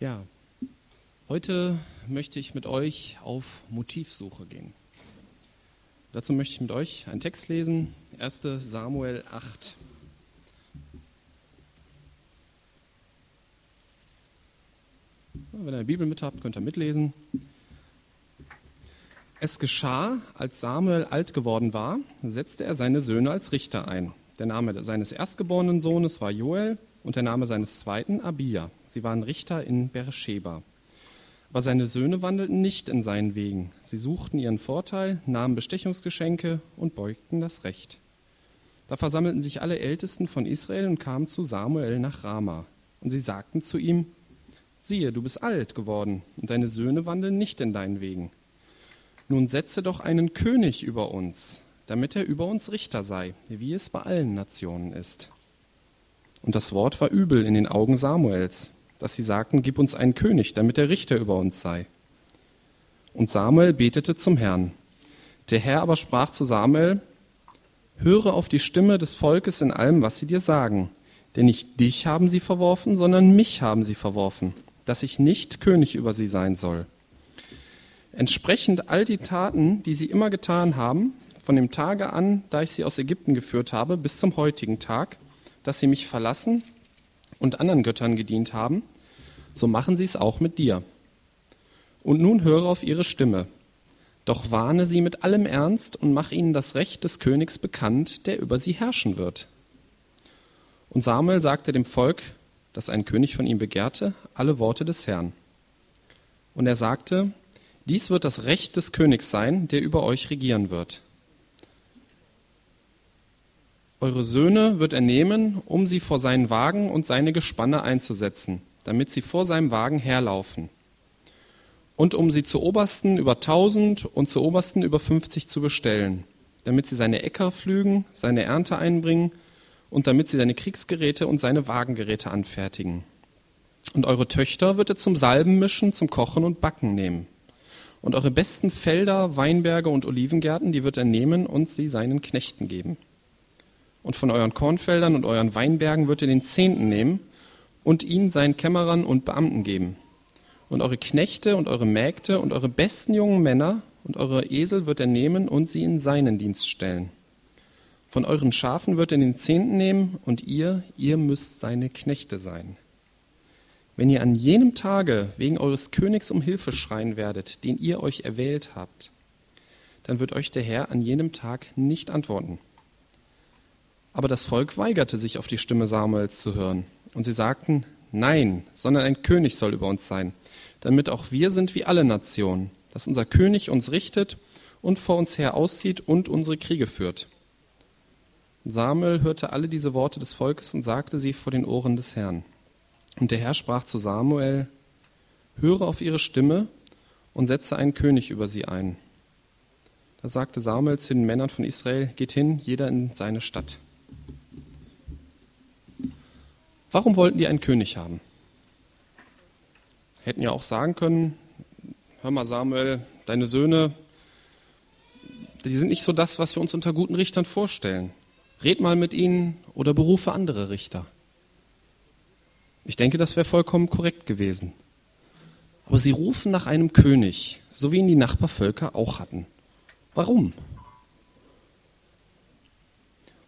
Ja, heute möchte ich mit euch auf Motivsuche gehen. Dazu möchte ich mit euch einen Text lesen, 1 Samuel 8. Wenn ihr eine Bibel mit habt, könnt ihr mitlesen. Es geschah, als Samuel alt geworden war, setzte er seine Söhne als Richter ein. Der Name seines erstgeborenen Sohnes war Joel und der Name seines zweiten Abia. Sie waren Richter in Beersheba. Aber seine Söhne wandelten nicht in seinen Wegen. Sie suchten ihren Vorteil, nahmen Bestechungsgeschenke und beugten das Recht. Da versammelten sich alle Ältesten von Israel und kamen zu Samuel nach Rama. Und sie sagten zu ihm, siehe, du bist alt geworden und deine Söhne wandeln nicht in deinen Wegen. Nun setze doch einen König über uns, damit er über uns Richter sei, wie es bei allen Nationen ist. Und das Wort war übel in den Augen Samuels, dass sie sagten, gib uns einen König, damit er Richter über uns sei. Und Samuel betete zum Herrn. Der Herr aber sprach zu Samuel, höre auf die Stimme des Volkes in allem, was sie dir sagen, denn nicht dich haben sie verworfen, sondern mich haben sie verworfen, dass ich nicht König über sie sein soll. Entsprechend all die Taten, die sie immer getan haben, von dem Tage an, da ich sie aus Ägypten geführt habe, bis zum heutigen Tag, dass sie mich verlassen und anderen Göttern gedient haben, so machen sie es auch mit dir. Und nun höre auf ihre Stimme, doch warne sie mit allem Ernst und mach ihnen das Recht des Königs bekannt, der über sie herrschen wird. Und Samuel sagte dem Volk, das ein König von ihm begehrte, alle Worte des Herrn. Und er sagte, dies wird das Recht des Königs sein, der über euch regieren wird. Eure Söhne wird er nehmen, um sie vor seinen Wagen und seine Gespanne einzusetzen, damit sie vor seinem Wagen herlaufen. Und um sie zu Obersten über tausend und zu Obersten über fünfzig zu bestellen, damit sie seine Äcker pflügen, seine Ernte einbringen und damit sie seine Kriegsgeräte und seine Wagengeräte anfertigen. Und eure Töchter wird er zum Salben mischen, zum Kochen und Backen nehmen. Und eure besten Felder, Weinberge und Olivengärten, die wird er nehmen und sie seinen Knechten geben und von euren Kornfeldern und euren Weinbergen wird er den Zehnten nehmen und ihn seinen Kämmerern und Beamten geben. Und eure Knechte und eure Mägde und eure besten jungen Männer und eure Esel wird er nehmen und sie in seinen Dienst stellen. Von euren Schafen wird er den Zehnten nehmen und ihr, ihr müsst seine Knechte sein. Wenn ihr an jenem Tage wegen eures Königs um Hilfe schreien werdet, den ihr euch erwählt habt, dann wird euch der Herr an jenem Tag nicht antworten. Aber das Volk weigerte sich auf die Stimme Samuels zu hören. Und sie sagten, nein, sondern ein König soll über uns sein, damit auch wir sind wie alle Nationen, dass unser König uns richtet und vor uns her auszieht und unsere Kriege führt. Samuel hörte alle diese Worte des Volkes und sagte sie vor den Ohren des Herrn. Und der Herr sprach zu Samuel, höre auf ihre Stimme und setze einen König über sie ein. Da sagte Samuel zu den Männern von Israel, geht hin, jeder in seine Stadt. Warum wollten die einen König haben? Hätten ja auch sagen können, hör mal Samuel, deine Söhne, die sind nicht so das, was wir uns unter guten Richtern vorstellen. Red mal mit ihnen oder berufe andere Richter. Ich denke, das wäre vollkommen korrekt gewesen. Aber sie rufen nach einem König, so wie ihn die Nachbarvölker auch hatten. Warum?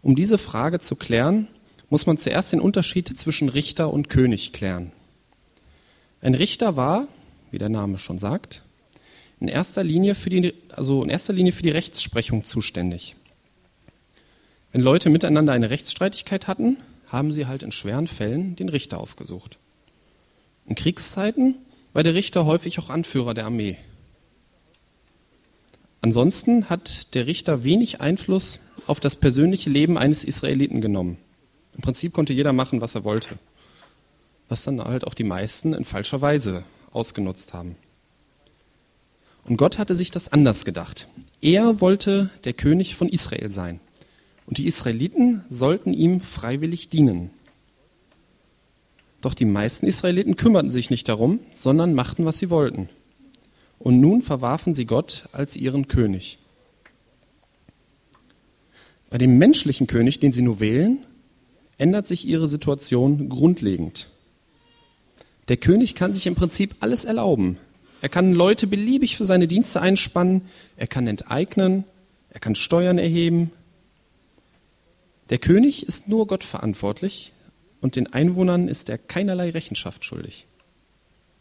Um diese Frage zu klären, muss man zuerst den Unterschied zwischen Richter und König klären. Ein Richter war, wie der Name schon sagt, in erster Linie für die, also in erster Linie für die Rechtsprechung zuständig. Wenn Leute miteinander eine Rechtsstreitigkeit hatten, haben sie halt in schweren Fällen den Richter aufgesucht. In Kriegszeiten war der Richter häufig auch Anführer der Armee. Ansonsten hat der Richter wenig Einfluss auf das persönliche Leben eines Israeliten genommen. Im Prinzip konnte jeder machen, was er wollte. Was dann halt auch die meisten in falscher Weise ausgenutzt haben. Und Gott hatte sich das anders gedacht. Er wollte der König von Israel sein. Und die Israeliten sollten ihm freiwillig dienen. Doch die meisten Israeliten kümmerten sich nicht darum, sondern machten, was sie wollten. Und nun verwarfen sie Gott als ihren König. Bei dem menschlichen König, den sie nur wählen, ändert sich ihre Situation grundlegend. Der König kann sich im Prinzip alles erlauben. Er kann Leute beliebig für seine Dienste einspannen, er kann enteignen, er kann Steuern erheben. Der König ist nur Gott verantwortlich und den Einwohnern ist er keinerlei Rechenschaft schuldig.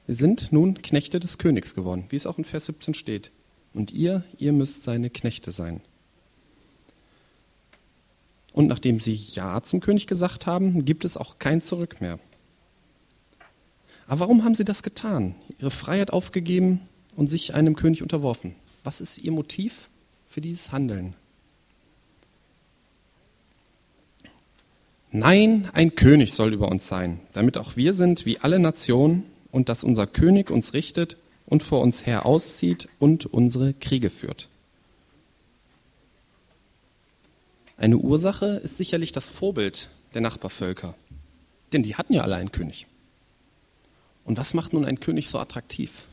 Wir sind nun Knechte des Königs geworden, wie es auch in Vers 17 steht. Und ihr, ihr müsst seine Knechte sein. Und nachdem sie Ja zum König gesagt haben, gibt es auch kein Zurück mehr. Aber warum haben sie das getan? Ihre Freiheit aufgegeben und sich einem König unterworfen. Was ist ihr Motiv für dieses Handeln? Nein, ein König soll über uns sein, damit auch wir sind wie alle Nationen und dass unser König uns richtet und vor uns her auszieht und unsere Kriege führt. Eine Ursache ist sicherlich das Vorbild der Nachbarvölker, denn die hatten ja alle einen König. Und was macht nun ein König so attraktiv?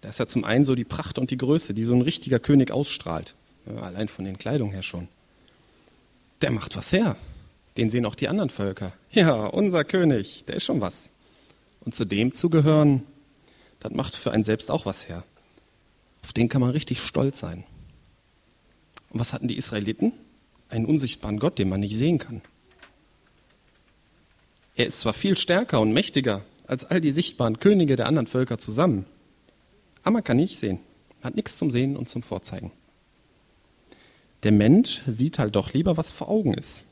Da ist ja zum einen so die Pracht und die Größe, die so ein richtiger König ausstrahlt, allein von den Kleidungen her schon. Der macht was her. Den sehen auch die anderen Völker. Ja, unser König, der ist schon was. Und zu dem zu gehören, das macht für einen selbst auch was her. Auf den kann man richtig stolz sein. Und was hatten die Israeliten? Einen unsichtbaren Gott, den man nicht sehen kann. Er ist zwar viel stärker und mächtiger als all die sichtbaren Könige der anderen Völker zusammen, aber man kann nicht sehen. Hat nichts zum Sehen und zum Vorzeigen. Der Mensch sieht halt doch lieber, was vor Augen ist.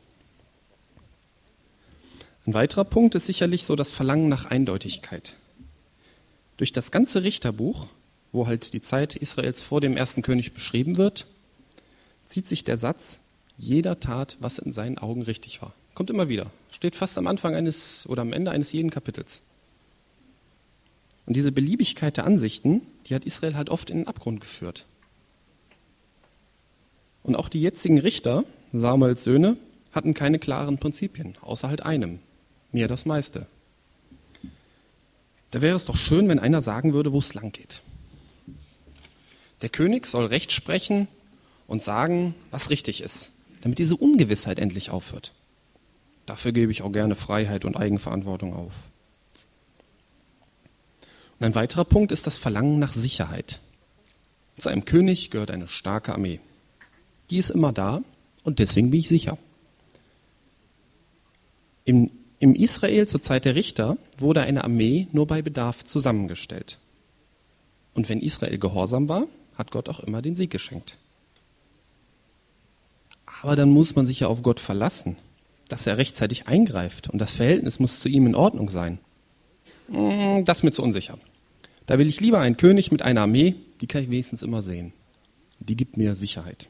Ein weiterer Punkt ist sicherlich so das Verlangen nach Eindeutigkeit. Durch das ganze Richterbuch, wo halt die Zeit Israels vor dem ersten König beschrieben wird, zieht sich der Satz, jeder tat, was in seinen Augen richtig war. Kommt immer wieder. Steht fast am Anfang eines oder am Ende eines jeden Kapitels. Und diese Beliebigkeit der Ansichten, die hat Israel halt oft in den Abgrund geführt. Und auch die jetzigen Richter, Samuels Söhne, hatten keine klaren Prinzipien, außer halt einem, mir das meiste. Da wäre es doch schön, wenn einer sagen würde, wo es lang geht. Der König soll Recht sprechen und sagen, was richtig ist damit diese Ungewissheit endlich aufhört. Dafür gebe ich auch gerne Freiheit und Eigenverantwortung auf. Und ein weiterer Punkt ist das Verlangen nach Sicherheit. Zu einem König gehört eine starke Armee. Die ist immer da und deswegen bin ich sicher. Im, Im Israel zur Zeit der Richter wurde eine Armee nur bei Bedarf zusammengestellt. Und wenn Israel gehorsam war, hat Gott auch immer den Sieg geschenkt. Aber dann muss man sich ja auf Gott verlassen, dass er rechtzeitig eingreift und das Verhältnis muss zu ihm in Ordnung sein. Hm, das ist mir zu unsicher. Da will ich lieber einen König mit einer Armee, die kann ich wenigstens immer sehen. Die gibt mir Sicherheit.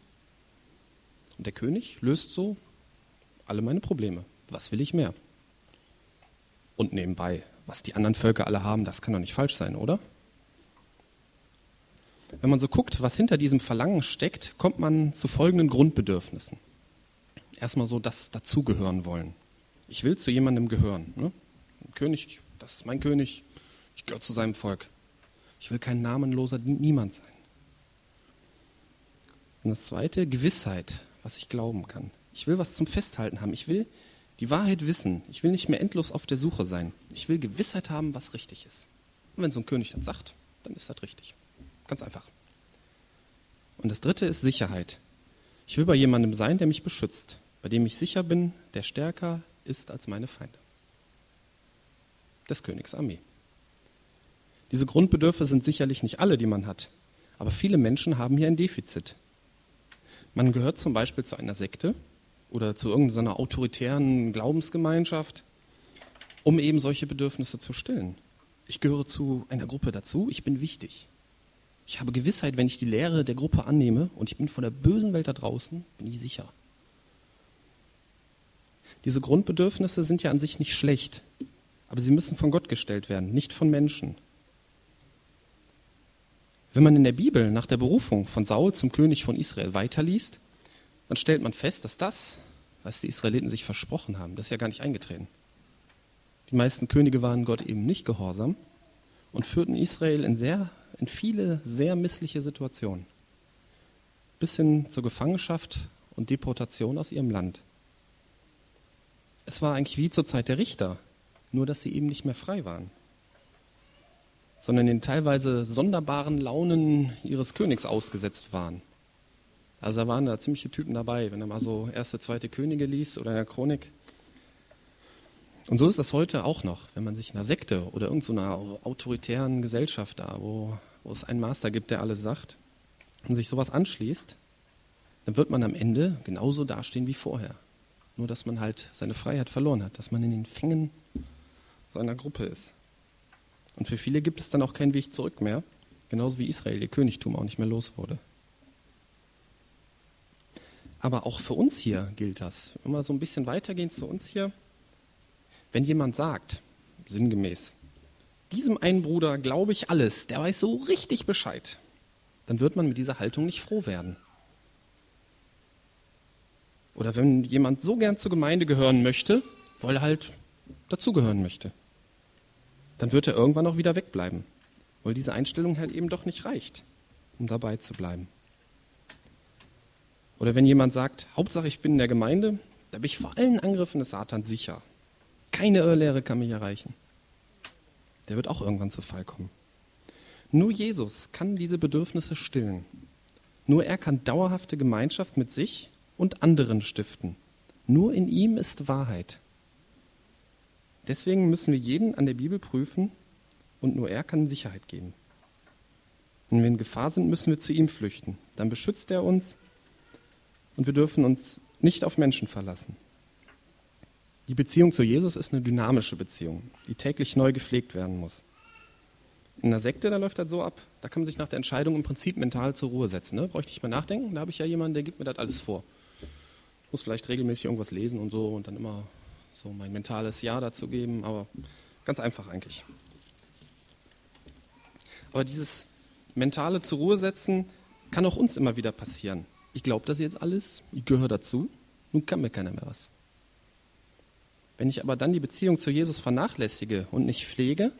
Und der König löst so alle meine Probleme. Was will ich mehr? Und nebenbei, was die anderen Völker alle haben, das kann doch nicht falsch sein, oder? Wenn man so guckt, was hinter diesem Verlangen steckt, kommt man zu folgenden Grundbedürfnissen. Erstmal so das dazugehören wollen. Ich will zu jemandem gehören. Ne? Ein König, das ist mein König, ich gehöre zu seinem Volk. Ich will kein namenloser Niemand sein. Und das zweite, Gewissheit, was ich glauben kann. Ich will was zum Festhalten haben. Ich will die Wahrheit wissen. Ich will nicht mehr endlos auf der Suche sein. Ich will Gewissheit haben, was richtig ist. Und wenn so ein König dann sagt, dann ist das richtig. Ganz einfach. Und das dritte ist Sicherheit. Ich will bei jemandem sein, der mich beschützt, bei dem ich sicher bin, der stärker ist als meine Feinde. Des Königs Armee. Diese Grundbedürfe sind sicherlich nicht alle, die man hat, aber viele Menschen haben hier ein Defizit. Man gehört zum Beispiel zu einer Sekte oder zu irgendeiner autoritären Glaubensgemeinschaft, um eben solche Bedürfnisse zu stillen. Ich gehöre zu einer Gruppe dazu, ich bin wichtig. Ich habe Gewissheit, wenn ich die Lehre der Gruppe annehme und ich bin von der bösen Welt da draußen, bin ich sicher. Diese Grundbedürfnisse sind ja an sich nicht schlecht, aber sie müssen von Gott gestellt werden, nicht von Menschen. Wenn man in der Bibel nach der Berufung von Saul zum König von Israel weiterliest, dann stellt man fest, dass das, was die Israeliten sich versprochen haben, das ist ja gar nicht eingetreten. Die meisten Könige waren Gott eben nicht gehorsam und führten Israel in sehr in viele sehr missliche Situationen. Bis hin zur Gefangenschaft und Deportation aus ihrem Land. Es war eigentlich wie zur Zeit der Richter, nur dass sie eben nicht mehr frei waren. sondern den teilweise sonderbaren Launen ihres Königs ausgesetzt waren. Also da waren da ziemliche Typen dabei, wenn er mal so erste, zweite Könige liest oder in der Chronik. Und so ist das heute auch noch, wenn man sich einer Sekte oder irgendeiner so autoritären Gesellschaft da, wo, wo es einen Master gibt, der alles sagt, und sich sowas anschließt, dann wird man am Ende genauso dastehen wie vorher. Nur, dass man halt seine Freiheit verloren hat, dass man in den Fängen so einer Gruppe ist. Und für viele gibt es dann auch keinen Weg zurück mehr, genauso wie Israel ihr Königtum auch nicht mehr los wurde. Aber auch für uns hier gilt das. Wir so ein bisschen weitergehen zu uns hier, wenn jemand sagt, sinngemäß, diesem einen Bruder glaube ich alles, der weiß so richtig Bescheid, dann wird man mit dieser Haltung nicht froh werden. Oder wenn jemand so gern zur Gemeinde gehören möchte, weil er halt dazugehören möchte, dann wird er irgendwann auch wieder wegbleiben, weil diese Einstellung halt eben doch nicht reicht, um dabei zu bleiben. Oder wenn jemand sagt, Hauptsache ich bin in der Gemeinde, da bin ich vor allen Angriffen des Satans sicher. Keine Irrlehre kann mich erreichen. Der wird auch irgendwann zu Fall kommen. Nur Jesus kann diese Bedürfnisse stillen. Nur er kann dauerhafte Gemeinschaft mit sich und anderen stiften. Nur in ihm ist Wahrheit. Deswegen müssen wir jeden an der Bibel prüfen und nur er kann Sicherheit geben. Wenn wir in Gefahr sind, müssen wir zu ihm flüchten. Dann beschützt er uns und wir dürfen uns nicht auf Menschen verlassen. Die Beziehung zu Jesus ist eine dynamische Beziehung, die täglich neu gepflegt werden muss. In einer Sekte, da läuft das so ab, da kann man sich nach der Entscheidung im Prinzip mental zur Ruhe setzen. Ne? Brauche ich nicht mehr nachdenken, da habe ich ja jemanden, der gibt mir das alles vor. Muss vielleicht regelmäßig irgendwas lesen und so und dann immer so mein mentales Ja dazu geben, aber ganz einfach eigentlich. Aber dieses mentale zur Ruhe setzen kann auch uns immer wieder passieren ich glaube das jetzt alles, ich gehöre dazu, nun kann mir keiner mehr was. Wenn ich aber dann die Beziehung zu Jesus vernachlässige und nicht pflege,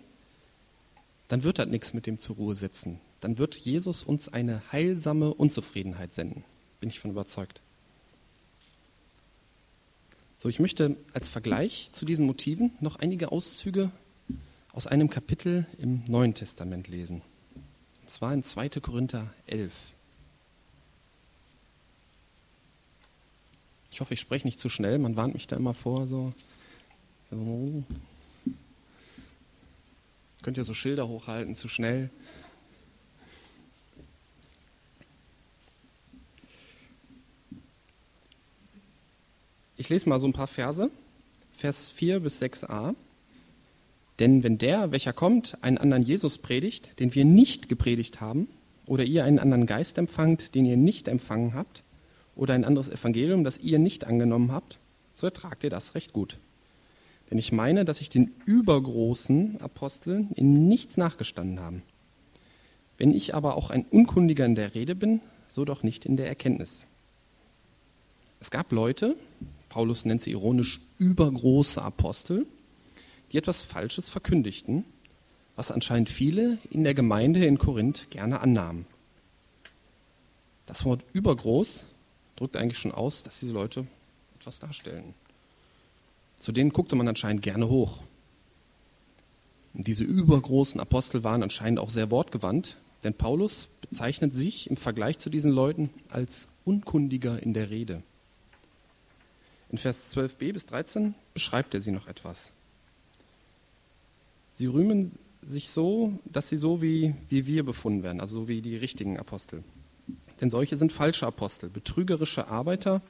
dann wird das nichts mit dem zur Ruhe setzen. Dann wird Jesus uns eine heilsame Unzufriedenheit senden. Bin ich von überzeugt. So, ich möchte als Vergleich zu diesen Motiven noch einige Auszüge aus einem Kapitel im Neuen Testament lesen. Und zwar in 2. Korinther 11. Ich hoffe, ich spreche nicht zu schnell. Man warnt mich da immer vor. So. so. Könnt ihr so Schilder hochhalten, zu schnell. Ich lese mal so ein paar Verse. Vers 4 bis 6a. Denn wenn der, welcher kommt, einen anderen Jesus predigt, den wir nicht gepredigt haben, oder ihr einen anderen Geist empfangt, den ihr nicht empfangen habt, oder ein anderes Evangelium, das ihr nicht angenommen habt, so ertragt ihr das recht gut. Denn ich meine, dass ich den übergroßen Aposteln in nichts nachgestanden habe. Wenn ich aber auch ein Unkundiger in der Rede bin, so doch nicht in der Erkenntnis. Es gab Leute, Paulus nennt sie ironisch übergroße Apostel, die etwas Falsches verkündigten, was anscheinend viele in der Gemeinde in Korinth gerne annahmen. Das Wort übergroß drückt eigentlich schon aus, dass diese Leute etwas darstellen. Zu denen guckte man anscheinend gerne hoch. Und diese übergroßen Apostel waren anscheinend auch sehr wortgewandt, denn Paulus bezeichnet sich im Vergleich zu diesen Leuten als Unkundiger in der Rede. In Vers 12b bis 13 beschreibt er sie noch etwas. Sie rühmen sich so, dass sie so wie, wie wir befunden werden, also so wie die richtigen Apostel. Denn solche sind falsche Apostel, betrügerische Arbeiter,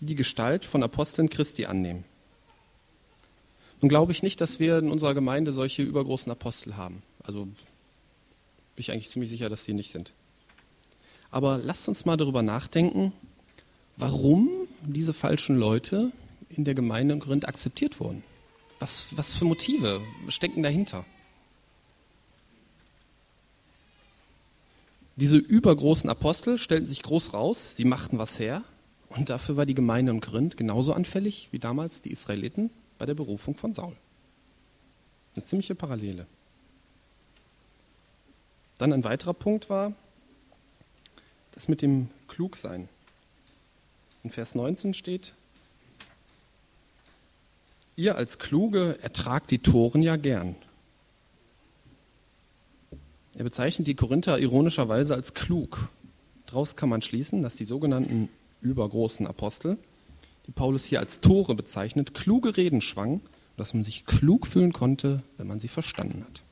die die Gestalt von Aposteln Christi annehmen. Nun glaube ich nicht, dass wir in unserer Gemeinde solche übergroßen Apostel haben. Also bin ich eigentlich ziemlich sicher, dass die nicht sind. Aber lasst uns mal darüber nachdenken, warum diese falschen Leute in der Gemeinde in Korinth akzeptiert wurden. Was, was für Motive stecken dahinter? Diese übergroßen Apostel stellten sich groß raus, sie machten was her und dafür war die Gemeinde in Korinth genauso anfällig wie damals die Israeliten bei der Berufung von Saul. Eine ziemliche Parallele. Dann ein weiterer Punkt war das mit dem Klugsein. In Vers 19 steht, ihr als Kluge ertragt die Toren ja gern. Er bezeichnet die Korinther ironischerweise als klug. Daraus kann man schließen, dass die sogenannten übergroßen Apostel, die Paulus hier als Tore bezeichnet, kluge Reden schwangen, dass man sich klug fühlen konnte, wenn man sie verstanden hat.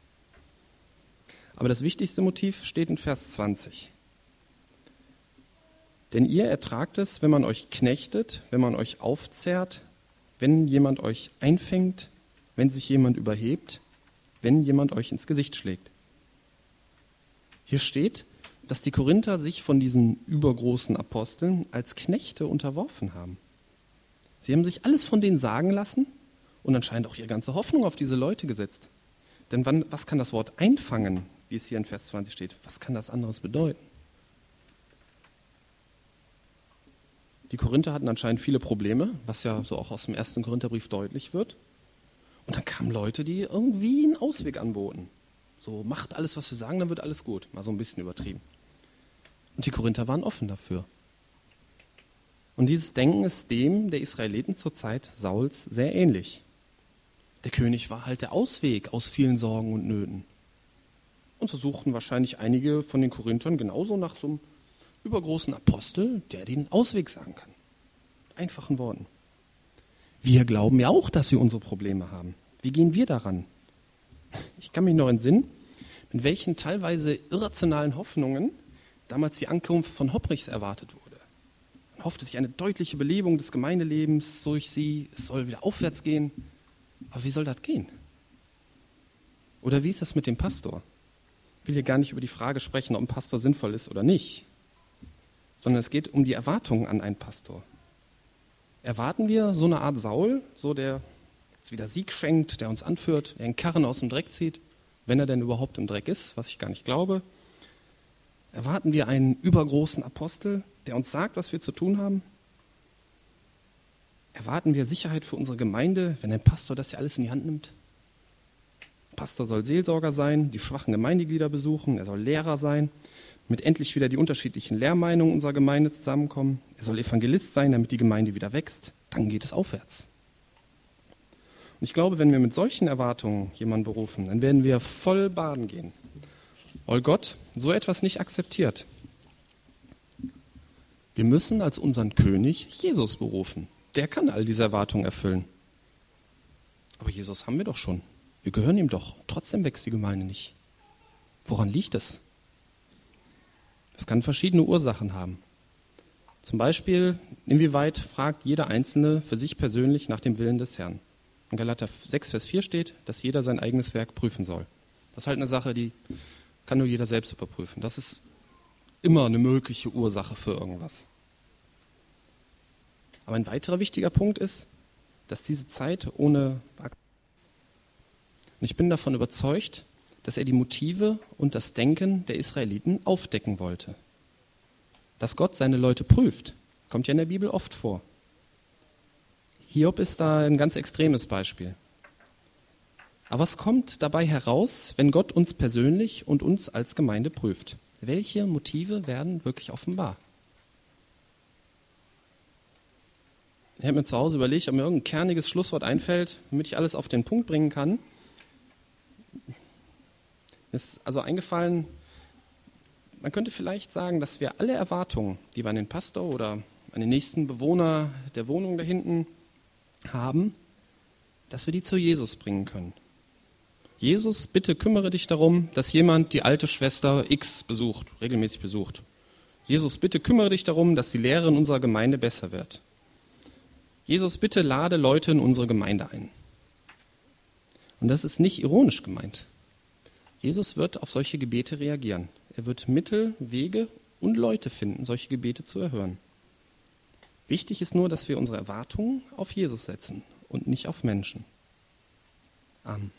Aber das wichtigste Motiv steht in Vers 20. Denn ihr ertragt es, wenn man euch knechtet, wenn man euch aufzehrt, wenn jemand euch einfängt, wenn sich jemand überhebt, wenn jemand euch ins Gesicht schlägt. Hier steht, dass die Korinther sich von diesen übergroßen Aposteln als Knechte unterworfen haben. Sie haben sich alles von denen sagen lassen und anscheinend auch ihre ganze Hoffnung auf diese Leute gesetzt. Denn wann, was kann das Wort einfangen, wie es hier in Vers 20 steht? Was kann das anderes bedeuten? Die Korinther hatten anscheinend viele Probleme, was ja so auch aus dem ersten Korintherbrief deutlich wird. Und dann kamen Leute, die irgendwie einen Ausweg anboten. So, macht alles, was wir sagen, dann wird alles gut. Mal so ein bisschen übertrieben. Und die Korinther waren offen dafür. Und dieses Denken ist dem der Israeliten zur Zeit Sauls sehr ähnlich. Der König war halt der Ausweg aus vielen Sorgen und Nöten. Und so suchten wahrscheinlich einige von den Korinthern genauso nach so einem übergroßen Apostel, der den Ausweg sagen kann. Einfachen Worten. Wir glauben ja auch, dass wir unsere Probleme haben. Wie gehen wir daran? Ich kann mich noch entsinnen, mit welchen teilweise irrationalen Hoffnungen damals die Ankunft von Hopprichs erwartet wurde. Man hoffte sich eine deutliche Belebung des Gemeindelebens durch sie, es soll wieder aufwärts gehen. Aber wie soll das gehen? Oder wie ist das mit dem Pastor? Ich will hier gar nicht über die Frage sprechen, ob ein Pastor sinnvoll ist oder nicht, sondern es geht um die Erwartungen an einen Pastor. Erwarten wir so eine Art Saul, so der uns wieder Sieg schenkt, der uns anführt, der einen Karren aus dem Dreck zieht, wenn er denn überhaupt im Dreck ist, was ich gar nicht glaube? Erwarten wir einen übergroßen Apostel, der uns sagt, was wir zu tun haben? Erwarten wir Sicherheit für unsere Gemeinde, wenn ein Pastor das ja alles in die Hand nimmt? Pastor soll Seelsorger sein, die schwachen Gemeindeglieder besuchen, er soll Lehrer sein, damit endlich wieder die unterschiedlichen Lehrmeinungen unserer Gemeinde zusammenkommen. Er soll Evangelist sein, damit die Gemeinde wieder wächst. Dann geht es aufwärts. Und ich glaube, wenn wir mit solchen Erwartungen jemanden berufen, dann werden wir voll baden gehen weil Gott so etwas nicht akzeptiert. Wir müssen als unseren König Jesus berufen. Der kann all diese Erwartungen erfüllen. Aber Jesus haben wir doch schon. Wir gehören ihm doch. Trotzdem wächst die Gemeinde nicht. Woran liegt es? Es kann verschiedene Ursachen haben. Zum Beispiel, inwieweit fragt jeder Einzelne für sich persönlich nach dem Willen des Herrn. In Galater 6, Vers 4 steht, dass jeder sein eigenes Werk prüfen soll. Das ist halt eine Sache, die kann nur jeder selbst überprüfen. Das ist immer eine mögliche Ursache für irgendwas. Aber ein weiterer wichtiger Punkt ist, dass diese Zeit ohne und ich bin davon überzeugt, dass er die Motive und das Denken der Israeliten aufdecken wollte. Dass Gott seine Leute prüft, kommt ja in der Bibel oft vor. Hiob ist da ein ganz extremes Beispiel. Aber was kommt dabei heraus, wenn Gott uns persönlich und uns als Gemeinde prüft? Welche Motive werden wirklich offenbar? Ich habe mir zu Hause überlegt, ob mir irgendein kerniges Schlusswort einfällt, damit ich alles auf den Punkt bringen kann. Mir ist also eingefallen, man könnte vielleicht sagen, dass wir alle Erwartungen, die wir an den Pastor oder an den nächsten Bewohner der Wohnung da hinten haben, dass wir die zu Jesus bringen können. Jesus, bitte kümmere dich darum, dass jemand die alte Schwester X besucht, regelmäßig besucht. Jesus, bitte kümmere dich darum, dass die Lehre in unserer Gemeinde besser wird. Jesus, bitte lade Leute in unsere Gemeinde ein. Und das ist nicht ironisch gemeint. Jesus wird auf solche Gebete reagieren. Er wird Mittel, Wege und Leute finden, solche Gebete zu erhören. Wichtig ist nur, dass wir unsere Erwartungen auf Jesus setzen und nicht auf Menschen. Amen.